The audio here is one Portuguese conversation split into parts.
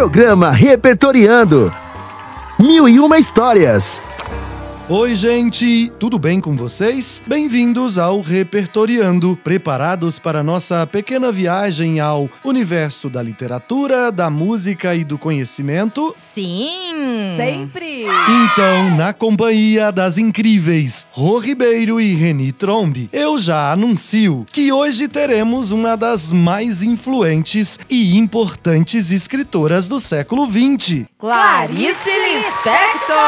Programa Repertoriando. Mil e uma histórias. Oi, gente! Tudo bem com vocês? Bem-vindos ao Repertoriando, preparados para nossa pequena viagem ao universo da literatura, da música e do conhecimento? Sim! Sempre! Então, na companhia das incríveis Rô Ribeiro e Reni Trombe, eu já anuncio que hoje teremos uma das mais influentes e importantes escritoras do século XX. Clarice Lispector!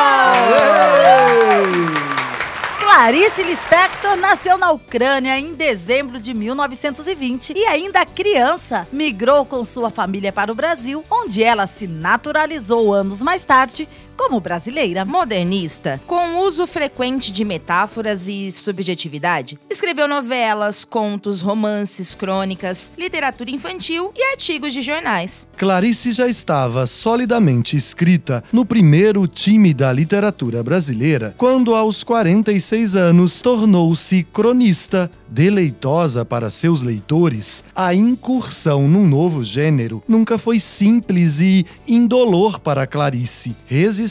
Clarice Lispector nasceu na Ucrânia em dezembro de 1920 e ainda criança migrou com sua família para o Brasil, onde ela se naturalizou anos mais tarde como brasileira. Modernista, com uso frequente de metáforas e subjetividade, escreveu novelas, contos, romances, crônicas, literatura infantil e artigos de jornais. Clarice já estava solidamente escrita no primeiro time da literatura brasileira quando, aos 46 anos, tornou-se cronista deleitosa para seus leitores, a incursão num novo gênero nunca foi simples e indolor para Clarice,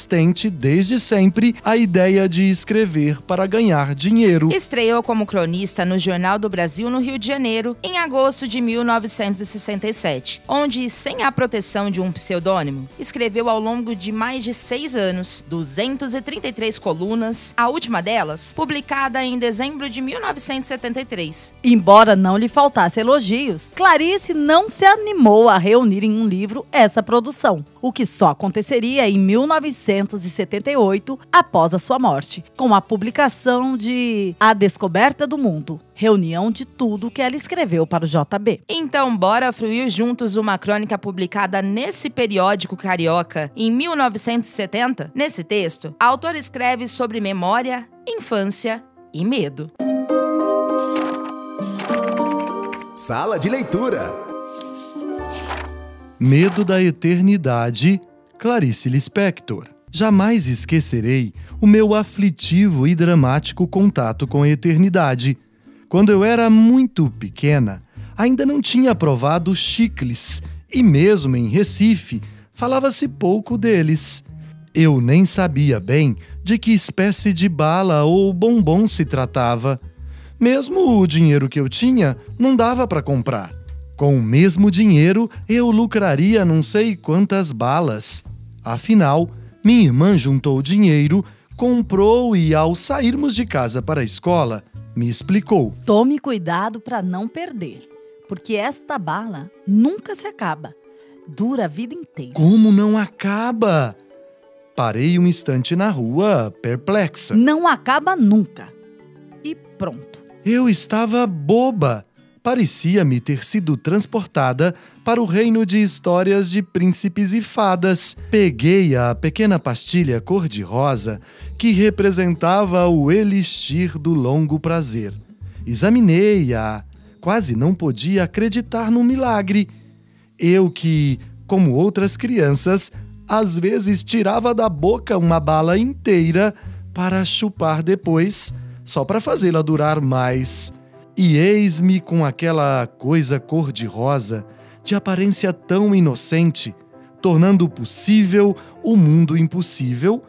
resistente desde sempre à ideia de escrever para ganhar dinheiro. Estreou como cronista no Jornal do Brasil no Rio de Janeiro em agosto de 1967, onde, sem a proteção de um pseudônimo, escreveu ao longo de mais de seis anos 233 colunas, a última delas publicada em dezembro de 1973 Embora não lhe faltasse elogios, Clarice não se animou a reunir em um livro essa produção, o que só aconteceria em 1978, após a sua morte, com a publicação de A Descoberta do Mundo, reunião de tudo que ela escreveu para o JB. Então, bora fruir juntos uma crônica publicada nesse periódico carioca em 1970? Nesse texto, a autora escreve sobre memória, infância e medo. Sala de leitura. Medo da eternidade, Clarice Lispector. Jamais esquecerei o meu aflitivo e dramático contato com a eternidade. Quando eu era muito pequena, ainda não tinha provado chicles e mesmo em Recife falava-se pouco deles. Eu nem sabia bem de que espécie de bala ou bombom se tratava. Mesmo o dinheiro que eu tinha não dava para comprar. Com o mesmo dinheiro, eu lucraria não sei quantas balas. Afinal, minha irmã juntou dinheiro, comprou e, ao sairmos de casa para a escola, me explicou: Tome cuidado para não perder, porque esta bala nunca se acaba. Dura a vida inteira. Como não acaba? Parei um instante na rua, perplexa. Não acaba nunca. E pronto. Eu estava boba. Parecia-me ter sido transportada para o reino de histórias de príncipes e fadas. Peguei a pequena pastilha cor-de-rosa que representava o elixir do longo prazer. Examinei-a. Quase não podia acreditar no milagre. Eu que, como outras crianças, às vezes tirava da boca uma bala inteira para chupar depois só para fazê-la durar mais. E eis-me com aquela coisa cor-de-rosa, de aparência tão inocente, tornando possível o mundo impossível,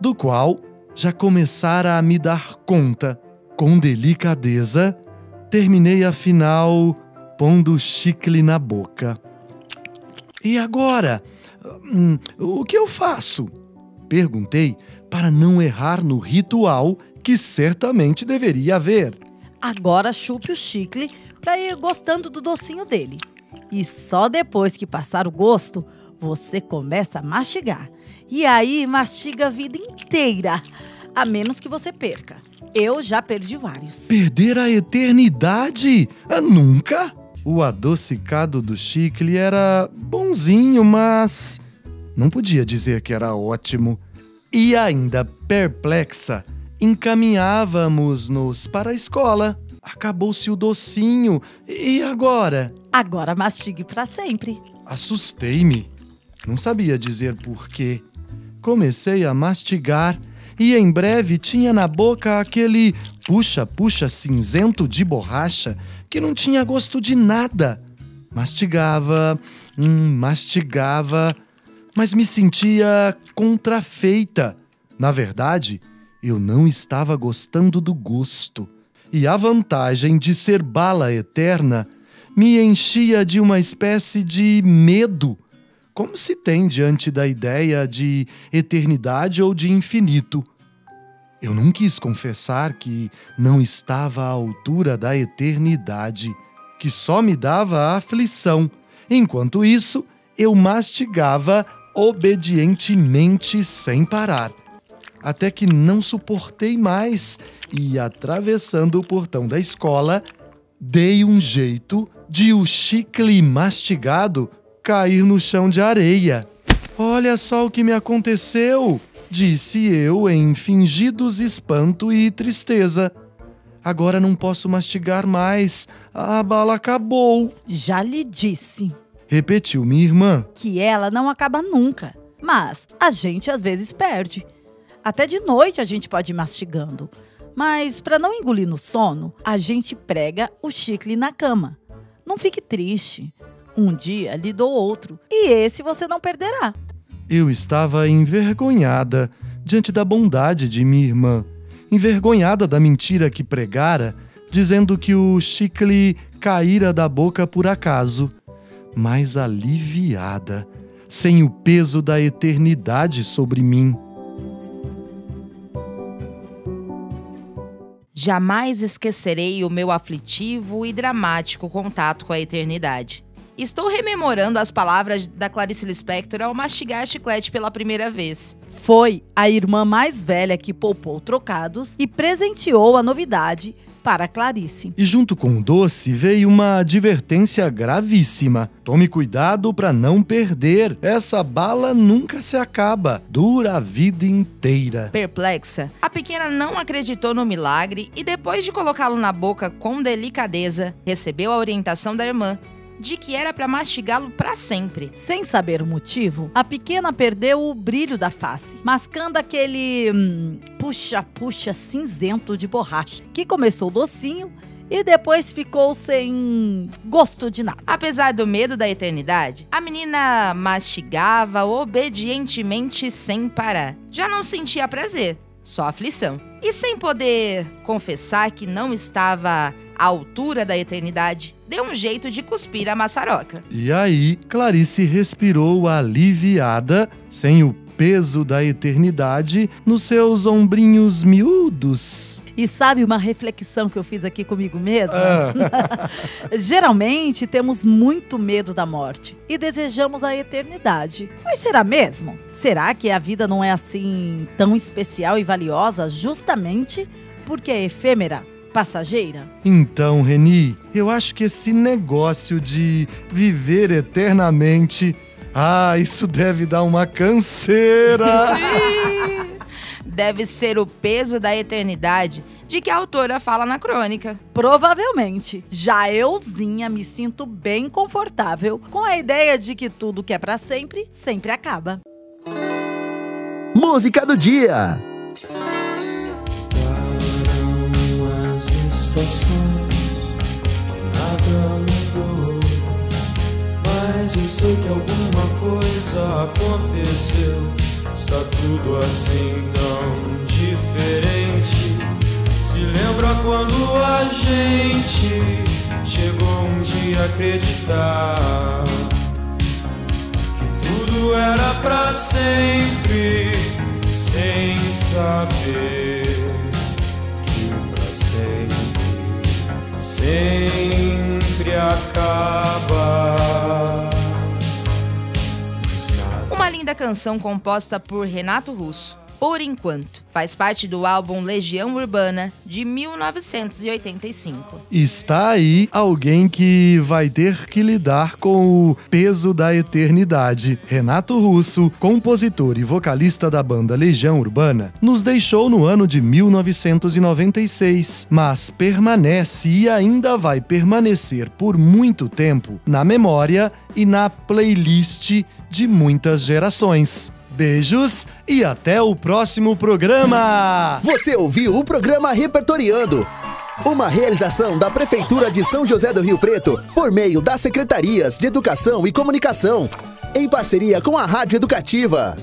do qual já começara a me dar conta. Com delicadeza, terminei afinal pondo chicle na boca. E agora? Hum, o que eu faço? Perguntei para não errar no ritual que certamente deveria haver. Agora chupe o chicle para ir gostando do docinho dele. E só depois que passar o gosto, você começa a mastigar. E aí mastiga a vida inteira, a menos que você perca. Eu já perdi vários. Perder a eternidade? Ah, nunca? O adocicado do chicle era bonzinho, mas não podia dizer que era ótimo. E ainda perplexa, encaminhávamos-nos para a escola. Acabou-se o docinho. E agora? Agora mastigue para sempre. Assustei-me. Não sabia dizer porquê. Comecei a mastigar e em breve tinha na boca aquele puxa-puxa cinzento de borracha que não tinha gosto de nada. Mastigava, hum, mastigava. mas me sentia contrafeita. Na verdade, eu não estava gostando do gosto. E a vantagem de ser bala eterna me enchia de uma espécie de medo, como se tem diante da ideia de eternidade ou de infinito. Eu não quis confessar que não estava à altura da eternidade, que só me dava aflição. Enquanto isso, eu mastigava obedientemente sem parar. Até que não suportei mais e, atravessando o portão da escola, dei um jeito de o chicle mastigado cair no chão de areia. Olha só o que me aconteceu! disse eu em fingidos espanto e tristeza. Agora não posso mastigar mais. A bala acabou. Já lhe disse. Repetiu minha irmã. Que ela não acaba nunca. Mas a gente às vezes perde. Até de noite a gente pode ir mastigando. Mas para não engolir no sono, a gente prega o chicle na cama. Não fique triste. Um dia lhe dou outro. E esse você não perderá. Eu estava envergonhada diante da bondade de minha irmã, envergonhada da mentira que pregara, dizendo que o chicle caíra da boca por acaso, mas aliviada, sem o peso da eternidade sobre mim. Jamais esquecerei o meu aflitivo e dramático contato com a eternidade. Estou rememorando as palavras da Clarice Lispector ao mastigar chiclete pela primeira vez. Foi a irmã mais velha que poupou trocados e presenteou a novidade para Clarice. E junto com o doce veio uma advertência gravíssima. Tome cuidado para não perder. Essa bala nunca se acaba, dura a vida inteira. Perplexa, a pequena não acreditou no milagre e depois de colocá-lo na boca com delicadeza, recebeu a orientação da irmã de que era para mastigá-lo para sempre. Sem saber o motivo, a pequena perdeu o brilho da face, mascando aquele puxa-puxa hum, cinzento de borracha, que começou docinho e depois ficou sem gosto de nada. Apesar do medo da eternidade, a menina mastigava obedientemente sem parar. Já não sentia prazer, só aflição. E sem poder confessar que não estava à altura da eternidade, deu um jeito de cuspir a maçaroca. E aí, Clarice respirou aliviada, sem o peso da eternidade nos seus ombrinhos miúdos. E sabe uma reflexão que eu fiz aqui comigo mesma? Ah. Geralmente temos muito medo da morte e desejamos a eternidade. Mas será mesmo? Será que a vida não é assim tão especial e valiosa justamente porque é efêmera? passageira? Então, Reni, eu acho que esse negócio de viver eternamente. Ah, isso deve dar uma canseira! deve ser o peso da eternidade de que a autora fala na crônica. Provavelmente. Já euzinha me sinto bem confortável com a ideia de que tudo que é para sempre, sempre acaba. Música do dia. Mas eu sei que alguma coisa aconteceu. Está tudo assim tão diferente. Se lembra quando a gente chegou um dia a acreditar que tudo era para sempre, sem saber. sempre acaba. Linda canção composta por Renato Russo por enquanto. Faz parte do álbum Legião Urbana de 1985. Está aí alguém que vai ter que lidar com o peso da eternidade. Renato Russo, compositor e vocalista da banda Legião Urbana, nos deixou no ano de 1996, mas permanece e ainda vai permanecer por muito tempo na memória e na playlist de muitas gerações. Beijos e até o próximo programa! Você ouviu o programa Repertoriando. Uma realização da Prefeitura de São José do Rio Preto por meio das Secretarias de Educação e Comunicação. em parceria com a Rádio Educativa.